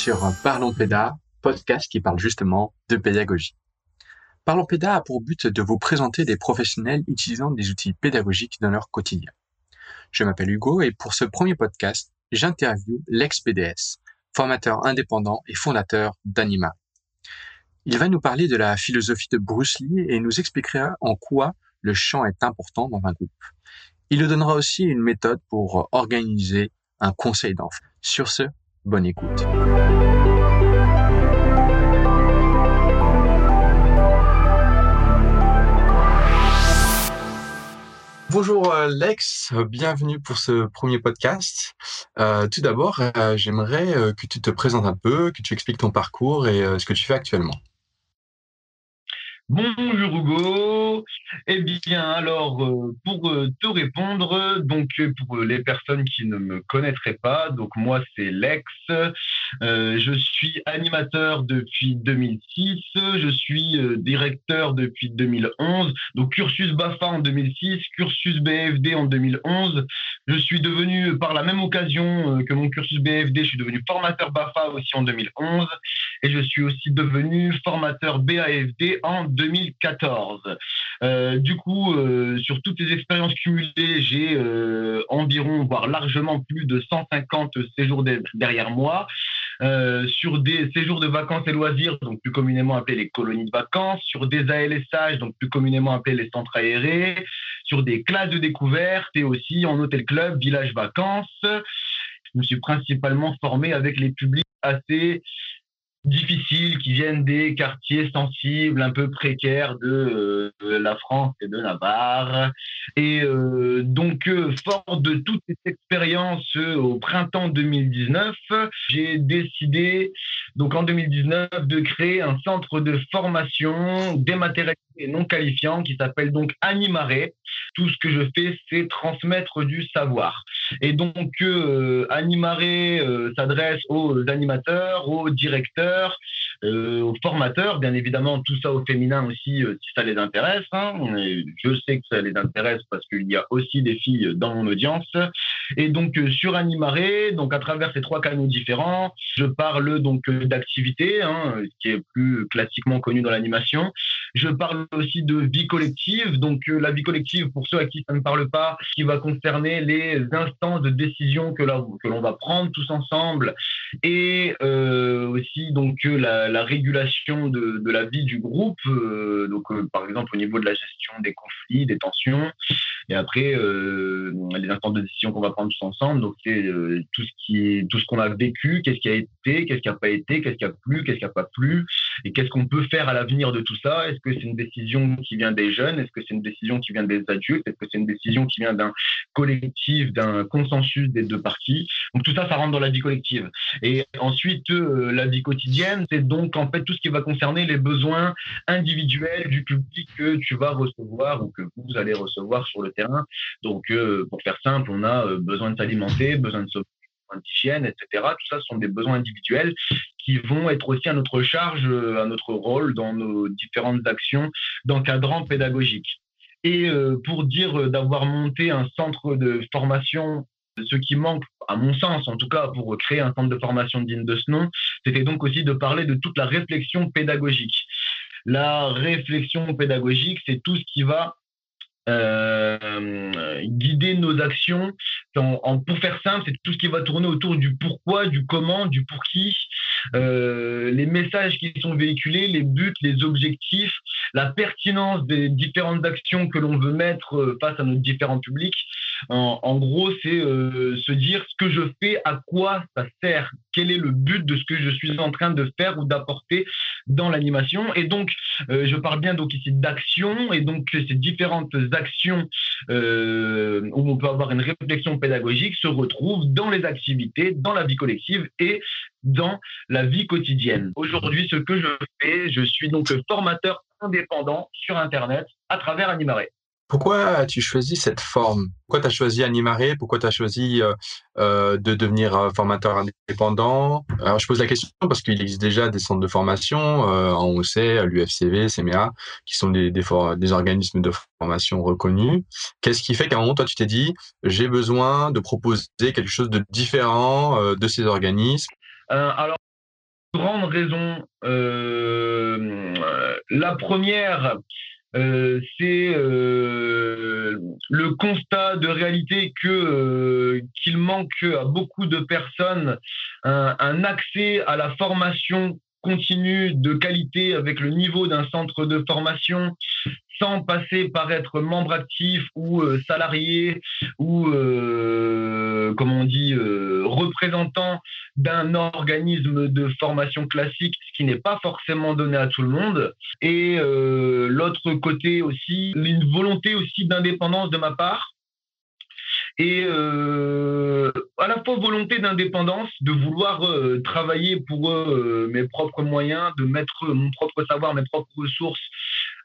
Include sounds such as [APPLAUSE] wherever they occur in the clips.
sur Parlons Péda, podcast qui parle justement de pédagogie. Parlons Péda a pour but de vous présenter des professionnels utilisant des outils pédagogiques dans leur quotidien. Je m'appelle Hugo et pour ce premier podcast, j'interviewe l'ex-PDS, formateur indépendant et fondateur d'Anima. Il va nous parler de la philosophie de Bruce Lee et nous expliquera en quoi le chant est important dans un groupe. Il nous donnera aussi une méthode pour organiser un conseil d'enfants. Sur ce, bonne écoute. Bonjour euh, Lex, bienvenue pour ce premier podcast. Euh, tout d'abord, euh, j'aimerais que tu te présentes un peu, que tu expliques ton parcours et ce que tu fais actuellement. Bonjour Hugo. Eh bien, alors, euh, pour euh, te répondre, donc pour les personnes qui ne me connaîtraient pas, donc moi c'est Lex. Euh, je suis animateur depuis 2006. Je suis directeur depuis 2011. Donc cursus BAFA en 2006, cursus BFD en 2011. Je suis devenu, par la même occasion que mon cursus BFD, je suis devenu formateur BAFA aussi en 2011. Et je suis aussi devenu formateur BAFD en 2011. 2014. Euh, du coup, euh, sur toutes les expériences cumulées, j'ai euh, environ, voire largement plus de 150 séjours derrière moi. Sur des séjours de vacances et loisirs, donc plus communément appelés les colonies de vacances, sur des ALSH, donc plus communément appelés les centres aérés, sur des classes de découverte et aussi en hôtel club, village vacances. Je me suis principalement formé avec les publics assez difficiles qui viennent des quartiers sensibles, un peu précaires de, euh, la France et de Navarre. Et euh, donc, euh, fort de toute cette expérience au printemps 2019, j'ai décidé, donc en 2019, de créer un centre de formation dématérialisé et non qualifiant qui s'appelle donc Animaré. Tout ce que je fais, c'est transmettre du savoir. Et donc, Animaré s'adresse aux animateurs, aux directeurs, ailleurs euh, aux formateurs, bien évidemment, tout ça au féminin aussi, euh, si ça les intéresse. Hein. Je sais que ça les intéresse parce qu'il y a aussi des filles dans mon audience. Et donc euh, sur Animaré, donc à travers ces trois canaux différents, je parle donc d'activité, hein, qui est plus classiquement connu dans l'animation. Je parle aussi de vie collective. Donc la vie collective, pour ceux à qui ça ne parle pas, qui va concerner les instances de décision que l'on va prendre tous ensemble, et aussi donc la, la régulation de, la vie du groupe, euh, donc euh, par exemple au niveau de la gestion des conflits, des tensions, et après euh, les instances de décision qu'on va prendre tous ensemble. Donc c'est tout ce tout ce qu'on a vécu, qu'est-ce qui a été, qu'est-ce qui n'a pas été, qu'est-ce qui a plu, qu'est-ce qui n'a pas plu, et qu'est-ce qu'on peut faire à l'avenir de tout ça. Est-ce que c'est une décision qui vient des jeunes? Est-ce que c'est une décision qui vient des adultes? Est-ce que c'est une décision qui vient d'un collectif, d'un consensus des deux parties? Donc tout ça, ça rentre dans la vie collective. Et ensuite, la vie quotidienne, c'est donc en fait tout ce qui va concerner les besoins individuels du public que tu vas recevoir ou que vous allez recevoir sur le terrain. Donc, euh, pour faire simple, on a euh, besoin de s'alimenter, besoin de se d'hygiène, etc. Tout ça sont des besoins individuels qui vont être aussi à notre charge, euh, à notre rôle dans nos différentes actions d'encadrant pédagogique. Et pour dire d'avoir monté un centre de formation ce qui manque, à mon sens en tout cas, pour créer un centre de formation digne de ce nom, c'était donc aussi de parler de toute la réflexion pédagogique. La réflexion pédagogique, c'est tout ce qui va euh, guider nos actions. pour faire simple, c'est tout ce qui va tourner autour du pourquoi, du comment, du pour qui, euh, les messages qui sont véhiculés, les buts, les objectifs, la pertinence des différentes actions que l'on veut mettre euh, face à notre différents publics. En, gros, c'est euh, se dire ce que je fais, à quoi ça sert, quel est le but de ce que je suis en train de faire ou d'apporter dans l'animation. Et donc, euh, je parle bien donc ici d'action et donc ces différentes actions euh, où on peut avoir une réflexion pédagogique se retrouvent dans les activités, dans la vie collective et dans la vie quotidienne. Aujourd'hui, ce que je fais, je suis donc formateur indépendant sur Internet à travers Animaré. Pourquoi as-tu choisi cette forme? Pourquoi tu choisi Animaré? Pourquoi tu choisi euh, euh, de devenir euh, formateur indépendant? Alors, je pose la question parce qu'il existe déjà des centres de formation en OC, à l'UFCV, CMA, qui sont des, des, des, organismes de formation reconnus. Qu'est-ce qui fait qu'à un moment, toi, tu t'es dit, j'ai besoin de proposer quelque chose de différent de ces organismes? Alors, grandes raisons. la première, euh, c'est euh, le constat de réalité que euh, qu'il manque à beaucoup de personnes un, un, accès à la formation continue de qualité avec le niveau d'un centre de formation sans passer par être membre actif ou euh, salarié ou, euh, comme on dit, euh, représentant d'un organisme de formation classique, ce qui n'est pas forcément donné à tout le monde. Et l'autre côté aussi, une volonté aussi d'indépendance de ma part. Et à la fois volonté d'indépendance, de vouloir travailler pour mes propres moyens, de mettre mon propre savoir, mes propres ressources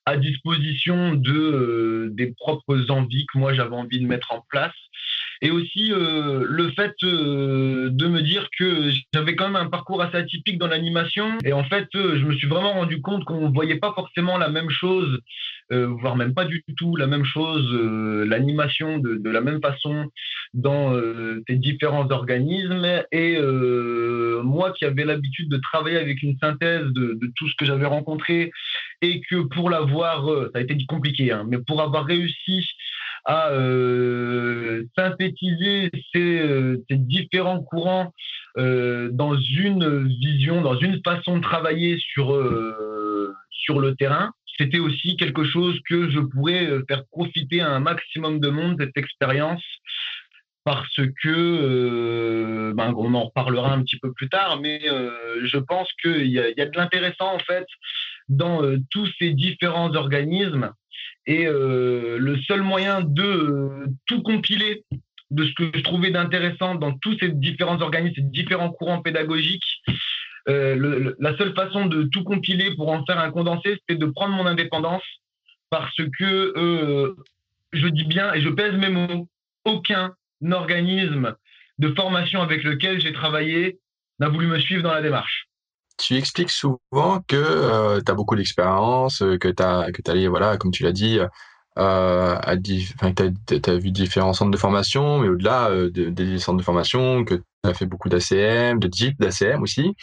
à disposition de euh, des propres envies que moi j'avais envie de mettre en place et aussi euh, le fait euh, de me dire que j'avais quand même un parcours assez atypique dans l'animation. Et en fait je me suis vraiment rendu compte qu'on voyait pas forcément la même chose voire même pas du tout la même chose l'animation de, la même façon dans ces différents organismes. Et moi qui avais l'habitude de travailler avec une synthèse de, tout ce que j'avais rencontré et que pour l'avoir, euh, ça a été compliqué, hein, mais pour avoir réussi à euh, synthétiser ces, euh, ces, différents courants dans une vision, dans une façon de travailler sur, sur le terrain, c'était aussi quelque chose que je pourrais faire profiter à un maximum de monde cette expérience parce que ben, on en reparlera un petit peu plus tard, mais je pense qu'il y, y, a de l'intéressant en fait dans euh, tous ces différents organismes. Et euh, le seul moyen de euh, tout compiler de ce que je trouvais d'intéressant dans tous ces différents organismes, ces différents courants pédagogiques, la seule façon de tout compiler pour en faire un condensé, c'était de prendre mon indépendance parce que je dis bien et je pèse mes mots, aucun organisme de formation avec lequel j'ai travaillé n'a voulu me suivre dans la démarche tu expliques souvent que euh, tu as beaucoup d'expérience, euh, que tu as, allé, voilà, comme tu l'as dit, euh, vu différents centres de formation, mais au-delà des centres de formation, que tu as fait beaucoup d'ACM, de type d'ACM aussi.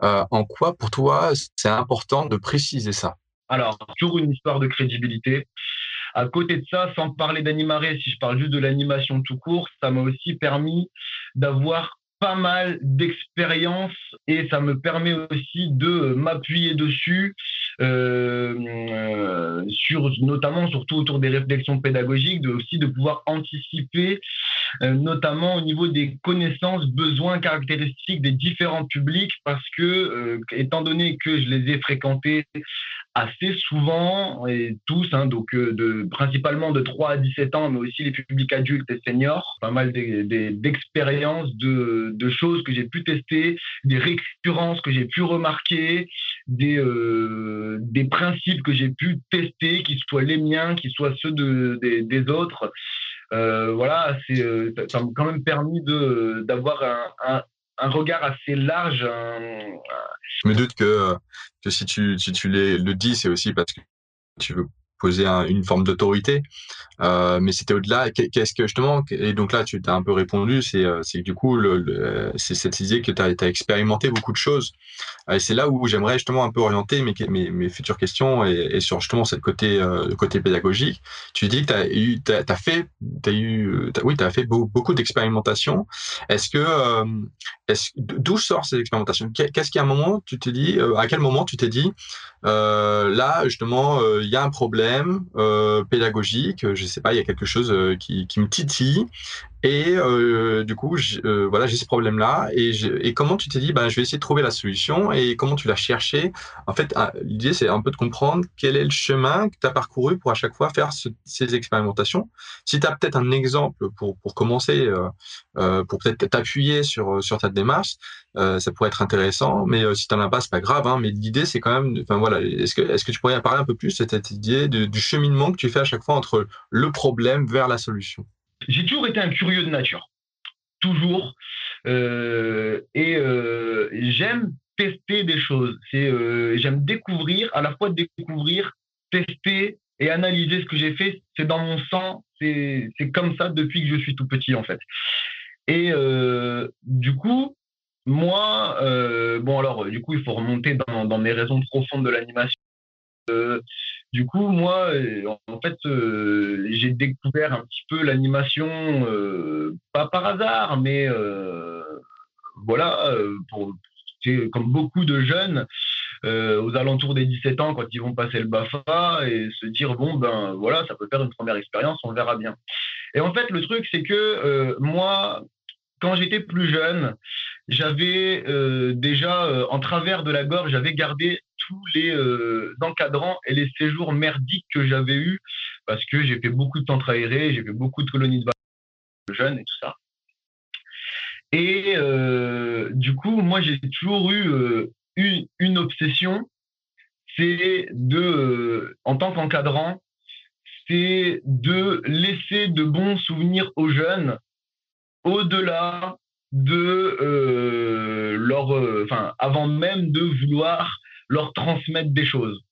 en quoi, pour toi, c'est important de préciser ça? Alors, toujours une histoire de crédibilité. À côté de ça, sans parler d'animaré, si je parle juste de l'animation tout court, ça m'a aussi permis d'avoir pas mal d'expérience et ça me permet aussi de m'appuyer dessus euh, euh, sur notamment surtout autour des réflexions pédagogiques de aussi de pouvoir anticiper euh, notamment au niveau des connaissances besoins caractéristiques des différents publics parce que étant donné que je les ai fréquentés assez souvent, et tous, hein, donc euh, de, principalement de 3 à 17 ans, mais aussi les publics adultes et seniors, pas mal d'expériences, de, de, choses que j'ai pu tester, des récurrences que j'ai pu remarquer, des, euh, des principes que j'ai pu tester, qu'ils soient les miens, qu'ils soient ceux de, des, des autres. Euh, voilà, c'est, ça m'a quand même permis d'avoir un, un regard assez large. Je me doute que, que si tu, si tu le dis, c'est aussi parce que tu veux poser une forme d'autorité. Euh, mais c'était au-delà. Qu'est-ce que justement Et donc là, tu as un peu répondu. C'est euh, du coup, c'est cette idée que tu as, as, expérimenté beaucoup de choses. Et c'est là où j'aimerais justement un peu orienter mes, futures questions et, sur justement cette côté euh, pédagogique. Tu dis que tu as eu, as, fait, as eu, oui, tu as fait beaucoup, d'expérimentation. Est-ce que, euh, d'où sort ces expérimentations? Qu'est-ce qu'à un moment tu t'es dit, à quel moment tu t'es dit, là justement, il y a un problème pédagogique, je sais pas, il y a quelque chose euh, qui me titille. Et euh, du coup, euh, voilà, j'ai ce problème-là. Et, et, comment tu t'es dit, ben, je vais essayer de trouver la solution et comment tu l'as cherché? En fait, ah, l'idée, c'est un peu de comprendre quel est le chemin que tu as parcouru pour à chaque fois faire ces expérimentations. Si tu as peut-être un exemple pour, pour commencer, euh, euh pour peut-être t'appuyer sur, sur ta démarche, euh, ça pourrait être intéressant. Mais si tu n'en as pas, c'est pas grave. Hein, mais l'idée, c'est quand même, enfin voilà, est-ce que, est-ce que tu pourrais parler un peu plus de cette idée du cheminement que tu fais à chaque fois entre le problème vers la solution? J'ai toujours été un curieux de nature, toujours. Euh, et euh, j'aime tester des choses. Euh, j'aime découvrir, à la fois découvrir, tester et analyser ce que j'ai fait. C'est dans mon sang. C'est, c'est comme ça depuis que je suis tout petit en fait. Et du coup, moi, bon alors, du coup, il faut remonter dans, mes raisons profondes de l'animation. Du coup, moi, en fait, j'ai découvert un petit peu l'animation, pas par hasard, mais voilà, pour, comme beaucoup de jeunes, euh, aux alentours des 17 ans quand ils vont passer le BAFA et se dire bon ben voilà ça peut faire une première expérience on verra bien. Et en fait le truc c'est que euh, moi quand j'étais plus jeune j'avais euh, déjà en travers de la gorge j'avais gardé tous les encadrants et les séjours merdiques que j'avais eus parce que j'ai fait beaucoup de centres aérés j'ai fait beaucoup de colonies de vacances jeunes et tout ça. Et du coup, moi, j'ai toujours eu une, obsession, c'est de, euh, en tant qu'encadrant, c'est de laisser de bons souvenirs aux jeunes au-delà de euh, leur, euh, enfin, avant même de vouloir leur transmettre des choses.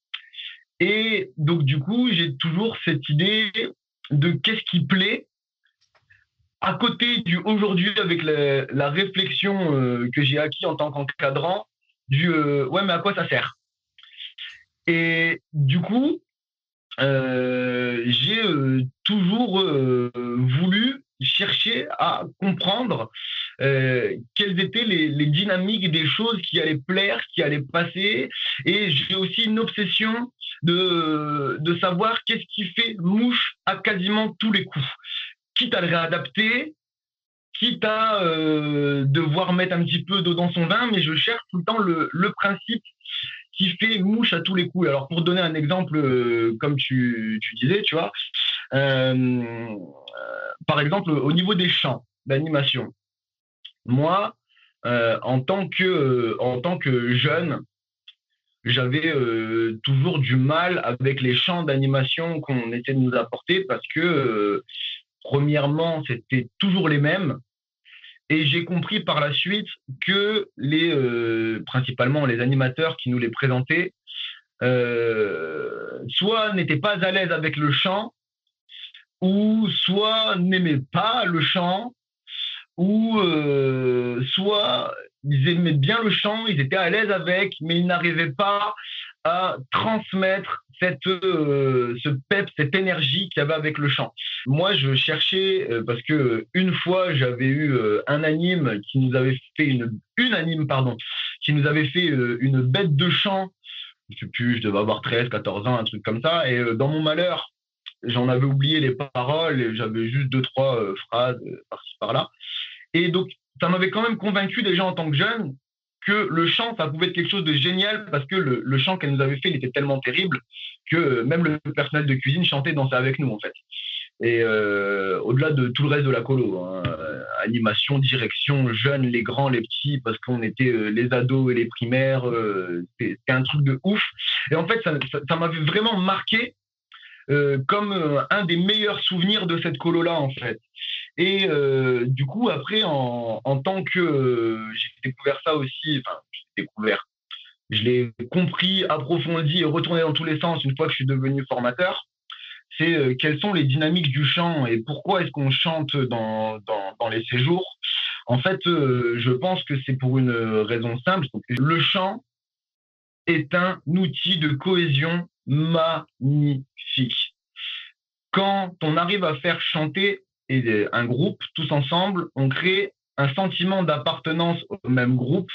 Et donc, du coup, j'ai toujours cette idée de qu'est-ce qui plaît à côté du aujourd'hui avec la, réflexion que j'ai acquis en tant qu'encadrant, du euh, ouais, mais à quoi ça sert? Et du coup, euh, j'ai euh, toujours voulu chercher à comprendre quelles étaient les, dynamiques des choses qui allaient plaire, qui allaient passer? Et j'ai aussi une obsession de, de savoir qu'est-ce qui fait mouche à quasiment tous les coups. Quitte à le réadapter, quitte à euh, devoir mettre un petit peu d'eau dans son vin, mais je cherche tout le temps le, principe qui fait mouche à tous les coups. Alors, pour donner un exemple, euh, comme tu, disais, tu vois, euh, par exemple, au niveau des chants d'animation, moi, en, tant que, en tant que jeune, j'avais toujours du mal avec les chants d'animation qu'on essaie de nous apporter parce que, premièrement, c'était toujours les mêmes. Et j'ai compris par la suite que les, euh, principalement les animateurs qui nous les présentaient, euh, soit n'étaient pas à l'aise avec le chant, ou soit n'aimaient pas le chant, ou euh, soit ils aimaient bien le chant, ils étaient à l'aise avec, mais ils n'arrivaient pas à transmettre cette, euh, ce pep, cette énergie qu'il y avait avec le chant. Moi, je cherchais, euh, parce que une fois, j'avais eu un anime qui nous avait fait une, une pardon, qui nous avait fait une bête de chant. Je sais plus, je devais avoir 13, 14 ans, un truc comme ça. Et dans mon malheur, j'en avais oublié les paroles et j'avais juste deux, trois phrases par-ci, par-là. Et donc, ça m'avait quand même convaincu déjà en tant que jeune que le chant, ça pouvait être quelque chose de génial parce que le, chant qu'elle nous avait fait, il était tellement terrible que même le personnel de cuisine chantait, dansait avec nous, en fait. Et euh, au-delà de tout le reste de la colo, hein, animation, direction, jeunes, les grands, les petits, parce qu'on était euh, les ados et les primaires, euh, c'était un truc de ouf. Et en fait, ça m'avait vraiment marqué comme un des meilleurs souvenirs de cette colo-là, en fait. Et euh, du coup, après, en, tant que euh, j'ai découvert ça aussi, enfin, j'ai découvert, je l'ai compris, approfondi et retourné dans tous les sens une fois que je suis devenu formateur. C'est euh, quelles sont les dynamiques du chant et pourquoi est-ce qu'on chante dans, dans, les séjours. En fait, je pense que c'est pour une raison simple. Le chant est un outil de cohésion magnifique. Quand on arrive à faire chanter et un groupe, tous ensemble, on crée un sentiment d'appartenance au même groupe.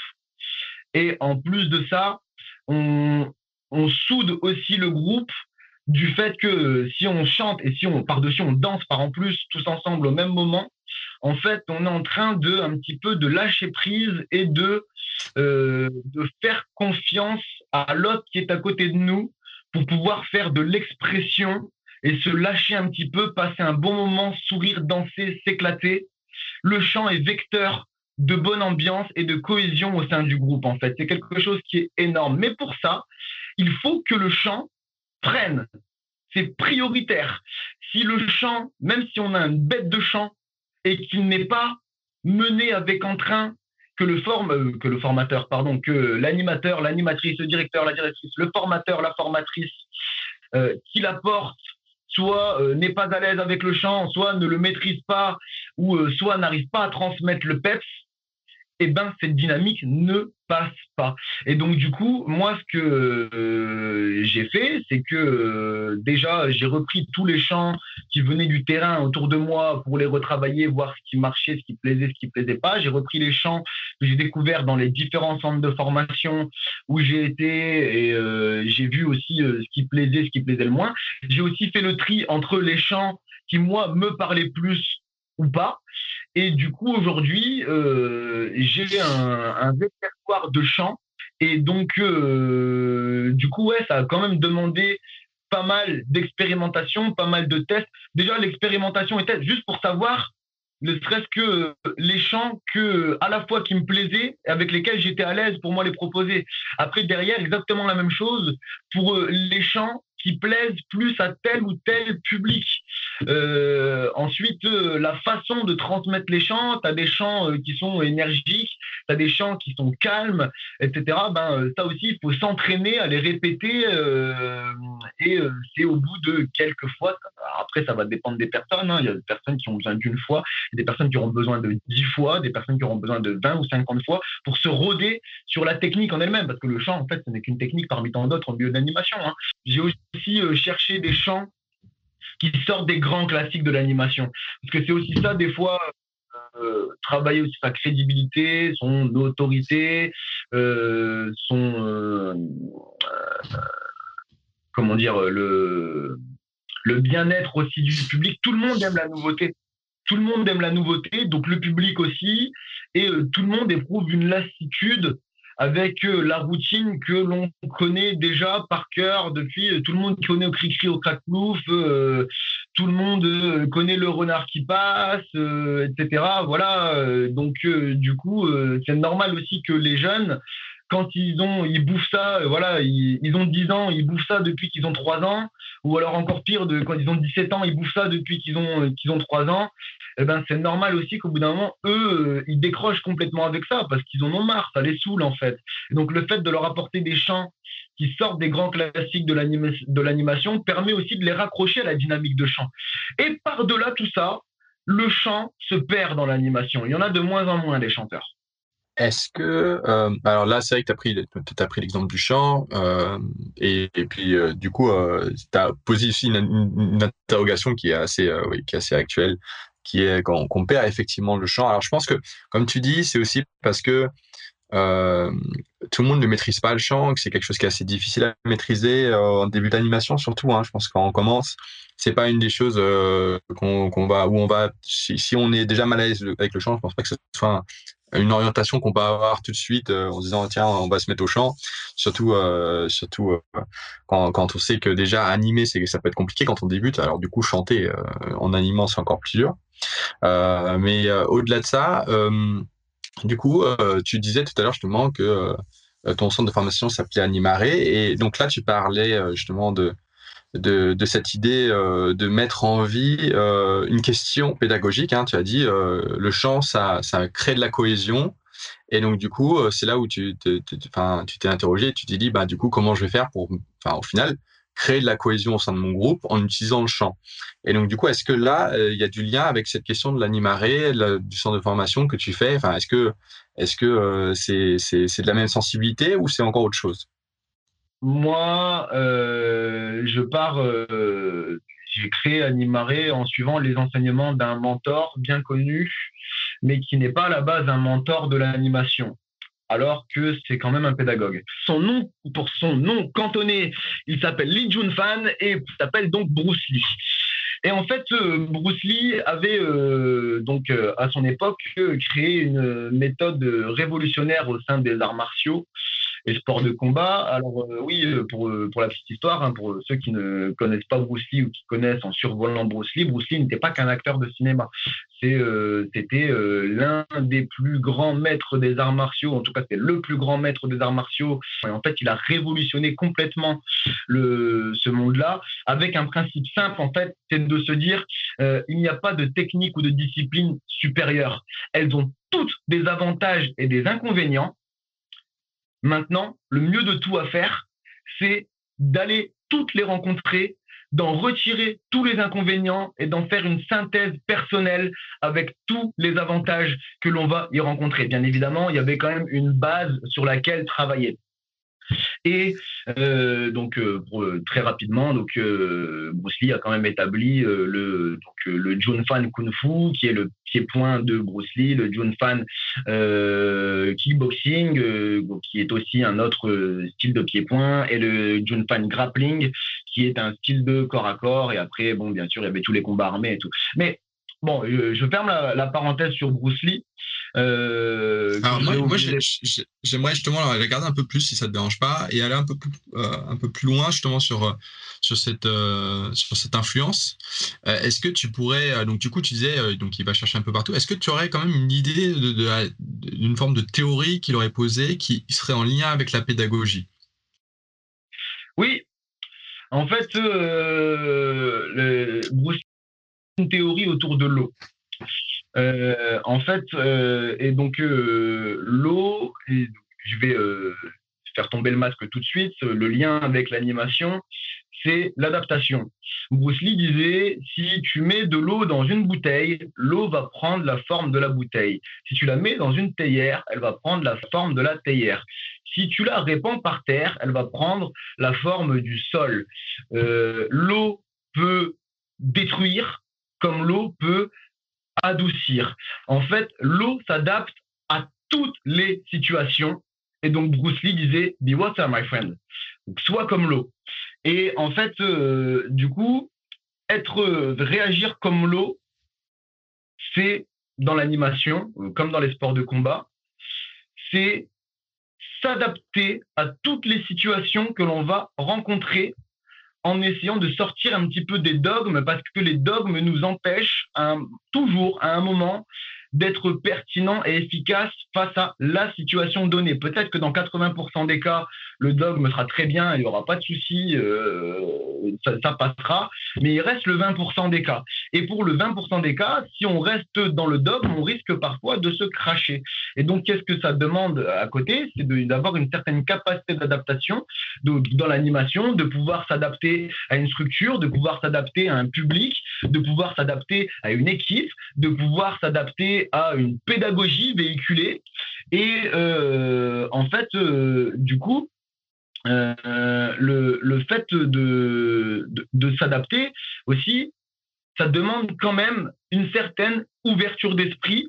Et en plus de ça, on, soude aussi le groupe du fait que si on chante et si on par-dessus on danse par en plus tous ensemble au même moment, en fait, on est en train de un petit peu de lâcher prise et de, euh, de faire confiance à l'autre qui est à côté de nous pour pouvoir faire de l'expression et se lâcher un petit peu, passer un bon moment, sourire, danser, s'éclater. Le chant est vecteur de bonne ambiance et de cohésion au sein du groupe, en fait. C'est quelque chose qui est énorme. Mais pour ça, il faut que le chant prenne. C'est prioritaire. Si le chant, même si on a une bête de chant et qu'il n'est pas mené avec entrain, que le, euh, formateur, pardon, que l'animateur, l'animatrice, le directeur, la directrice, le formateur, la formatrice, euh, qu'il apporte soit euh, n'est pas à l'aise avec le chant, soit ne le maîtrise pas, ou euh, soit n'arrive pas à transmettre le peps, eh ben cette dynamique ne passe pas. Et donc du coup, moi ce que euh, j'ai fait, c'est que euh, déjà j'ai repris tous les champs qui venaient du terrain autour de moi pour les retravailler, voir ce qui marchait, ce qui plaisait, ce qui plaisait pas. J'ai repris les champs que j'ai découverts dans les différents centres de formation où j'ai été et euh, j'ai vu aussi ce qui plaisait, ce qui plaisait le moins. J'ai aussi fait le tri entre les champs qui moi me parlaient plus ou pas. Et du coup, aujourd'hui, euh, j'ai un, un, répertoire de chants. Et donc, euh, du coup, ouais, ça a quand même demandé pas mal d'expérimentation, pas mal de tests. Déjà, l'expérimentation était juste pour savoir ne serait-ce que les chants que à la fois qui me plaisaient avec lesquels j'étais à l'aise pour moi les proposer. Après derrière exactement la même chose pour euh, les chants qui plaisent plus à tel ou tel public. Euh, ensuite, euh, la façon de transmettre les chants, tu as des chants euh, qui sont énergiques, tu as des chants qui sont calmes, etc. Ben, ça aussi, il faut s'entraîner à les répéter et c'est au bout de quelques fois. Après, ça va dépendre des personnes. Hein. Il y a des personnes qui ont besoin d'une fois, des personnes qui auront besoin de dix fois, des personnes qui auront besoin de 20 ou 50 fois pour se roder sur la technique en elle-même. Parce que le chant, en fait, ce n'est qu'une technique parmi tant d'autres en milieu d'animation. Hein. J'ai aussi cherché des chants qui sortent des grands classiques de l'animation. Parce que c'est aussi ça, des fois, euh, travailler aussi sa crédibilité, son autorité, euh, son. Euh, comment dire, le, le bien-être aussi du public. Tout le monde aime la nouveauté. Tout le monde aime la nouveauté, donc le public aussi. Et tout le monde éprouve une lassitude avec euh, la routine que l'on connaît déjà par cœur depuis euh, tout le monde connaît au cri-cri au crack-plouf, euh, tout le monde connaît le renard qui passe, etc. Voilà, donc du coup, c'est normal aussi que les jeunes quand ils ont, ils bouffent ça, voilà, ils, ils, ont 10 ans, ils bouffent ça depuis qu'ils ont 3 ans, ou alors encore pire, de, quand ils ont 17 ans, ils bouffent ça depuis qu'ils ont, qu'ils ont 3 ans eh ben, c'est normal aussi qu'au bout d'un moment, eux, euh, ils décrochent complètement avec ça parce qu'ils en ont marre, ça les saoule en fait. Donc le fait de leur apporter des chants qui sortent des grands classiques de l'animation permet aussi de les raccrocher à la dynamique de chant. Et par-delà tout ça, le chant se perd dans l'animation. Il y en a de moins en moins des chanteurs. Est-ce que, euh, alors là, c'est vrai que tu as pris, pris l'exemple du chant, euh, et, puis du coup, tu as posé aussi une, interrogation qui est assez, oui, qui est assez actuelle qui est qu'on perd effectivement le chant. Alors je pense que, comme tu dis, c'est aussi parce que euh, tout le monde ne maîtrise pas le chant, que c'est quelque chose qui est assez difficile à maîtriser euh, en début d'animation surtout. Hein, je pense quand on commence, c'est pas une des choses euh, qu'on va où on va. Si, on est déjà mal à l'aise avec le chant, je pense pas que ce soit une orientation qu'on peut avoir tout de suite en se disant tiens on va se mettre au chant. Surtout surtout quand, quand on sait que déjà animer c'est ça peut être compliqué quand on débute. Alors du coup chanter en animant c'est encore plus dur. Euh, mais euh, au-delà de ça, euh, du coup, tu disais tout à l'heure justement que ton centre de formation s'appelait Animaré. Et donc là, tu parlais justement de, cette idée de mettre en vie une question pédagogique. Hein. tu as dit, le chant, ça, crée de la cohésion. Et donc, du coup, c'est là où tu t'es interrogé, tu t'es dit, bah, du coup, comment je vais faire pour, au final, créer de la cohésion au sein de mon groupe en utilisant le chant. Et donc, du coup, est-ce que là, euh, il y a du lien avec cette question de l'animaré, du centre de formation que tu fais? Enfin, est-ce que est-ce que euh, c'est c'est de la même sensibilité ou c'est encore autre chose? Moi, euh, je pars. j'ai créé Animaré en suivant les enseignements d'un mentor bien connu, mais qui n'est pas à la base un mentor de l'animation alors que c'est quand même un pédagogue. Son nom, pour son nom cantonné, il s'appelle Lee Jun Fan et s'appelle donc Bruce Lee. Et en fait, euh, Bruce Lee avait euh, donc euh, à son époque créé une méthode révolutionnaire au sein des arts martiaux et sports de combat. Alors oui, pour, pour la petite histoire, hein, pour ceux qui ne connaissent pas Bruce Lee ou qui connaissent en survolant Bruce Lee, Bruce Lee n'était pas qu'un acteur de cinéma. C'était l'un des plus grands maîtres des arts martiaux, en tout cas c'est le plus grand maître des arts martiaux. Et en fait, il a révolutionné complètement ce monde-là avec un principe simple, en fait, c'est de se dire euh, il n'y a pas de technique ou de discipline supérieure. Elles ont toutes des avantages et des inconvénients. Maintenant, le mieux de tout à faire, c'est d'aller toutes les rencontrer d'en retirer tous les inconvénients et d'en faire une synthèse personnelle avec tous les avantages que l'on va y rencontrer. Bien évidemment, il y avait quand même une base sur laquelle travailler. Et euh, donc euh, euh, très rapidement, donc Bruce Lee a quand même établi le donc le Fan Kung Fu qui est le pied-point de Bruce Lee, le Jun Fan Kickboxing qui est aussi un autre style de pied-point et le Jun Fan Grappling qui est un style de corps à corps et après bon bien sûr il y avait tous les combats armés et tout. Mais bon, je ferme la parenthèse sur Bruce Lee. Euh, Alors moi, j'aimerais justement regarder un peu plus si ça te dérange pas et aller un peu plus, euh, un peu plus loin justement sur euh, sur cette sur cette influence. Est-ce que tu pourrais donc du coup tu disais donc il va chercher un peu partout. Est-ce que tu aurais quand même une idée d'une de, forme de théorie qu'il aurait posée qui serait en lien avec la pédagogie? Oui, en fait, le, une théorie autour de l'eau. Euh, en fait, euh, et donc euh, l'eau, je vais faire tomber le masque tout de suite, le lien avec l'animation, c'est l'adaptation. Bruce Lee disait, si tu mets de l'eau dans une bouteille, l'eau va prendre la forme de la bouteille. Si tu la mets dans une théière, elle va prendre la forme de la théière. Si tu la répands par terre, elle va prendre la forme du sol. l'eau peut détruire comme l'eau peut adoucir. En fait, l'eau s'adapte à toutes les situations. Et donc, Bruce Lee disait, Be water, my friend. sois comme l'eau. Et en fait, euh, du coup, être, réagir comme l'eau, c'est dans l'animation, euh, comme dans les sports de combat, c'est s'adapter à toutes les situations que l'on va rencontrer en essayant de sortir un petit peu des dogmes, parce que les dogmes nous empêchent toujours, à un moment, d'être pertinent et efficace face à la situation donnée. Peut-être que dans 80% des cas, le dogme sera très bien, il n'y aura pas de souci, euh, ça, passera, mais il reste le 20% des cas. Et pour le 20% des cas, si on reste dans le dogme, on risque parfois de se cracher. Et donc, qu'est-ce que ça demande à côté? C'est d'avoir une certaine capacité d'adaptation dans l'animation, de pouvoir s'adapter à une structure, de pouvoir s'adapter à un public, de pouvoir s'adapter à une équipe, de pouvoir s'adapter à une pédagogie véhiculée. Et euh, en fait, euh, du coup, euh, le, fait de, de, s'adapter aussi, ça demande quand même une certaine ouverture d'esprit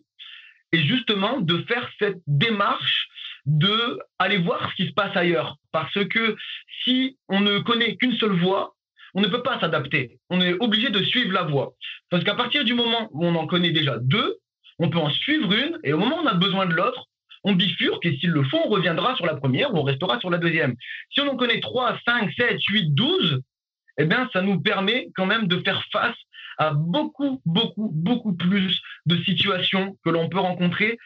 et justement de faire cette démarche de aller voir ce qui se passe ailleurs. Parce que si on ne connaît qu'une seule voie, on ne peut pas s'adapter. On est obligé de suivre la voie. Parce qu'à partir du moment où on en connaît déjà deux, on peut en suivre une, et au moment où on a besoin de l'autre, on bifurque, et s'il le faut, on reviendra sur la première ou on restera sur la deuxième. Si on en connaît 3, 5, 7, 8, 12, eh bien, ça nous permet quand même de faire face à beaucoup, beaucoup, beaucoup plus de situations que l'on peut rencontrer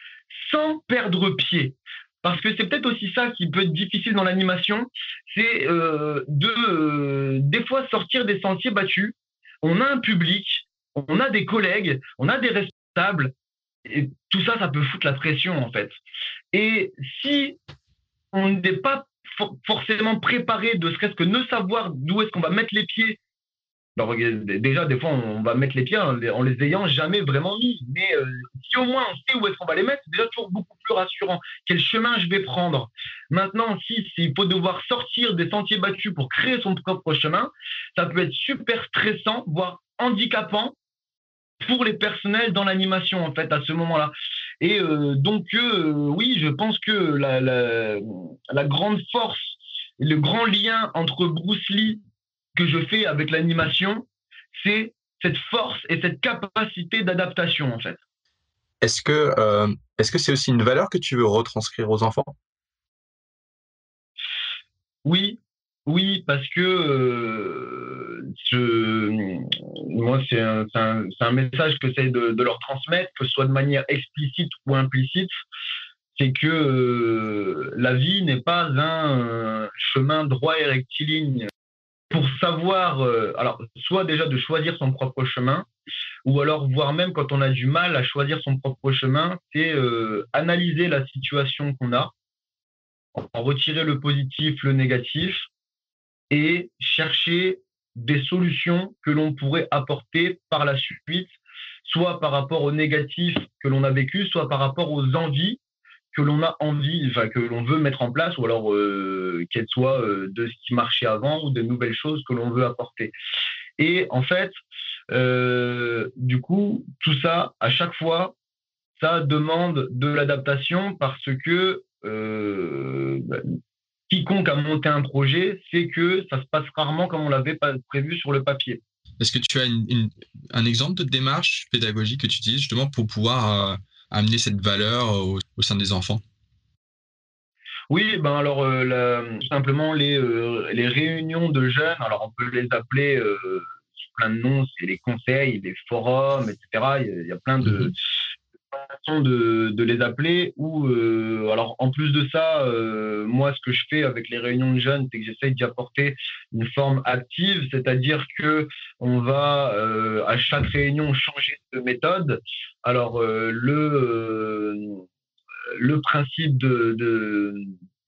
sans perdre pied. Parce que c'est peut-être aussi ça qui peut être difficile dans l'animation, c'est euh, de euh, des fois sortir des sentiers battus. On a un public, on a des collègues, on a des responsables, et tout ça, ça peut foutre la pression en fait. Et si on n'est pas forcément préparé de serait-ce que ne savoir d'où est-ce qu'on va mettre les pieds déjà, des fois, on va mettre les pieds en les, ayant jamais vraiment mis. Mais euh, si au moins on sait où est-ce qu'on va les mettre, c'est déjà toujours beaucoup plus rassurant. Quel chemin je vais prendre? Maintenant, si s'il faut devoir sortir des sentiers battus pour créer son propre chemin, ça peut être super stressant, voire handicapant pour les personnels dans l'animation, en fait, à ce moment-là. Et euh, donc, euh, oui, je pense que la, la grande force, le grand lien entre Bruce Lee que je fais avec l'animation, c'est cette force et cette capacité d'adaptation en fait. Est-ce que euh, est-ce que c'est aussi une valeur que tu veux retranscrire aux enfants? Oui, oui, parce que euh, moi c'est un, message que j'essaie de, leur transmettre, que ce soit de manière explicite ou implicite, c'est que euh, la vie n'est pas un chemin droit et rectiligne. Pour savoir, euh, alors, soit déjà de choisir son propre chemin, ou alors, voire même quand on a du mal à choisir son propre chemin, c'est euh, analyser la situation qu'on a, en retirer le positif, le négatif, et chercher des solutions que l'on pourrait apporter par la suite, soit par rapport aux négatifs que l'on a vécu, soit par rapport aux envies que l'on a envie, enfin que l'on veut mettre en place, ou alors euh, qu'elles soient euh, de ce qui marchait avant ou de nouvelles choses que l'on veut apporter. Et en fait, euh, du coup, tout ça, à chaque fois, ça demande de l'adaptation parce que quiconque a monté un projet sait que ça se passe rarement comme on l'avait prévu sur le papier. Est-ce que tu as un exemple de démarche pédagogique que tu utilises justement pour pouvoir amener cette valeur au, sein des enfants? Oui, ben alors euh, tout simplement les, euh, les réunions de jeunes, alors on peut les appeler euh, sous plein de noms, c'est les conseils, les forums, etc. Il y a, plein de, de, les appeler ou euh, alors en plus de ça euh, moi ce que je fais avec les réunions de jeunes c'est que j'essaye d'y apporter une forme active c'est-à-dire que on va euh, à chaque réunion changer de méthode. Alors le le principe de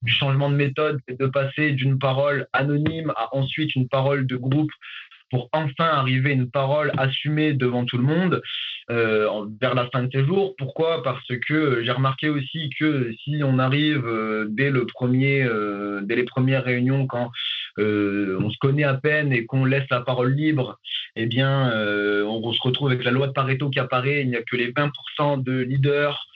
du changement de méthode, c'est de passer d'une parole anonyme à ensuite une parole de groupe pour enfin arriver une parole assumée devant tout le monde euh, vers la fin de ces jours. Pourquoi? Parce que j'ai remarqué aussi que si on arrive euh, dès le premier, euh, dès les premières réunions, quand on se connaît à peine et qu'on laisse la parole libre, eh bien, on se retrouve avec la loi de Pareto qui apparaît. Il n'y a que les 20% de leaders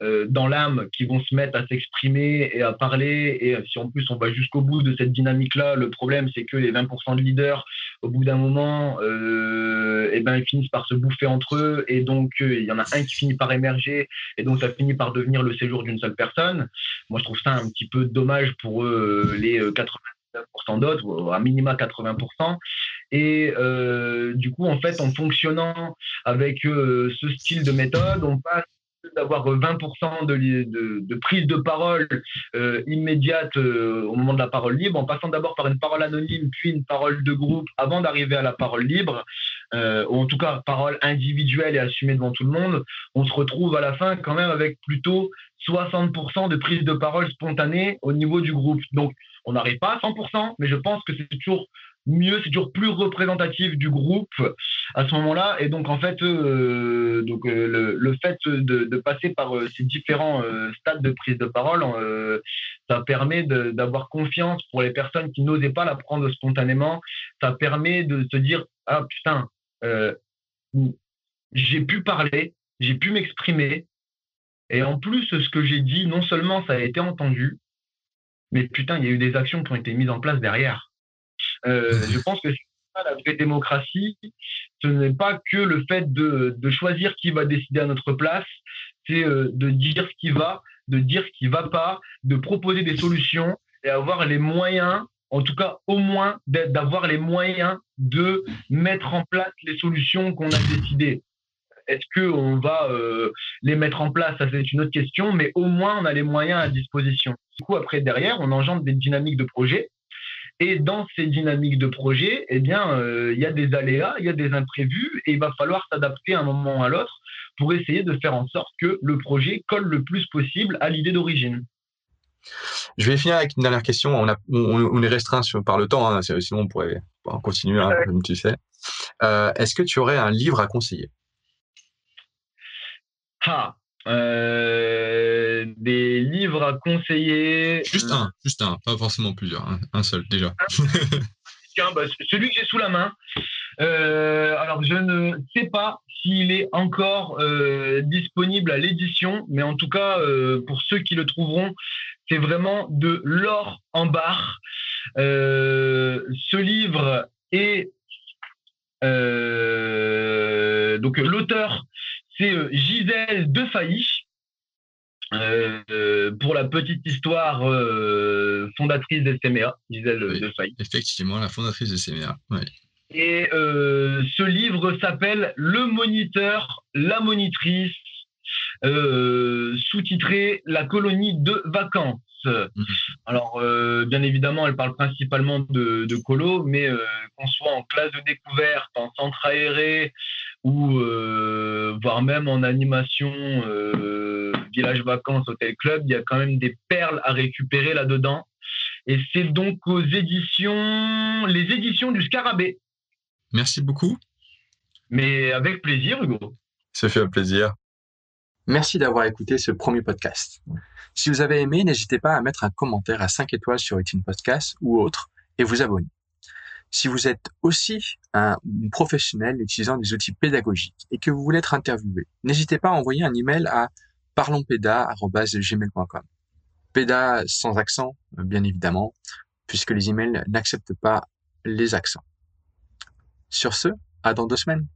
dans l'âme qui vont se mettre à s'exprimer et à parler. Et si en plus on va jusqu'au bout de cette dynamique-là, le problème c'est que les 20% de leaders, au bout d'un moment, euh, eh ben, ils finissent par se bouffer entre eux. Et donc euh, il y en a un qui finit par émerger. Et donc ça finit par devenir le séjour d'une seule personne. Moi je trouve ça un petit peu dommage pour eux, les 80% d'autres, à minima 80%. Et du coup, en fait, en fonctionnant avec ce style de méthode, on passe d'avoir 20% de, de, prise de parole euh, immédiate euh, au moment de la parole libre, en passant d'abord par une parole anonyme, puis une parole de groupe, avant d'arriver à la parole libre, euh, ou en tout cas parole individuelle et assumée devant tout le monde, on se retrouve à la fin quand même avec plutôt 60% de prise de parole spontanée au niveau du groupe. Donc, on n'arrive pas à 100%, mais je pense que c'est toujours mieux, c'est toujours plus représentatif du groupe à ce moment-là. Et donc, en fait, euh, donc, euh, le, fait de, passer par euh, ces différents stades de prise de parole, ça permet d'avoir confiance pour les personnes qui n'osaient pas la prendre spontanément. Ça permet de se dire Ah putain, j'ai pu parler, j'ai pu m'exprimer. Et en plus, ce que j'ai dit, non seulement ça a été entendu, mais putain, il y a eu des actions qui ont été mises en place derrière. Euh, je pense que la vraie démocratie, ce n'est pas que le fait de, choisir qui va décider à notre place, c'est euh, de dire ce qui va, de dire ce qui ne va pas, de proposer des solutions et avoir les moyens, en tout cas au moins d'avoir les moyens de mettre en place les solutions qu'on a décidées. Est-ce qu'on va euh, les mettre en place? Ça, c'est une autre question, mais au moins, on a les moyens à disposition. Du coup, après, derrière, on engendre des dynamiques de projet et dans ces dynamiques de projet, eh bien, euh, il y a des aléas, il y a des imprévus, et il va falloir s'adapter à un moment à l'autre pour essayer de faire en sorte que le projet colle le plus possible à l'idée d'origine. Je vais finir avec une dernière question. On, a, on, est restreint par le temps, hein, sinon on pourrait continuer, hein, comme tu sais. Euh, est-ce que tu aurais un livre à conseiller? Ah, euh, des livres à conseiller. Juste un, juste un, pas forcément plusieurs, un, seul déjà. [LAUGHS] Bah, celui que j'ai sous la main. Euh, alors, je ne sais pas s'il est encore euh, disponible à l'édition, mais en tout cas, pour ceux qui le trouveront, c'est vraiment de l'or en barre. ce livre est donc l'auteur c'est euh, Gisèle Defailly. Euh, pour la petite histoire, euh, fondatrice des CMA, Gisèle Defailly. Effectivement, la fondatrice des CMA. Et ce livre s'appelle Le moniteur, la monitrice, sous-titré La colonie de vacances. Mhm. Alors, bien évidemment, elle parle principalement de, de colo, mais qu'on soit en classe de découverte, en centre aéré, ou euh, voire même en animation euh, village vacances hôtel club il y a quand même des perles à récupérer là dedans et c'est donc aux éditions les éditions du Scarabée Merci beaucoup. Mais avec plaisir, Hugo. Ça fait un plaisir. Merci d'avoir écouté ce premier podcast. Si vous avez aimé, n'hésitez pas à mettre un commentaire à 5 étoiles sur iTunes Podcast ou autre et vous abonner. Si vous êtes aussi un professionnel utilisant des outils pédagogiques et que vous voulez être interviewé, n'hésitez pas à envoyer un email à parlonspeda.gmail.com. Péda sans accent, bien évidemment, puisque les emails n'acceptent pas les accents. Sur ce, à dans deux semaines.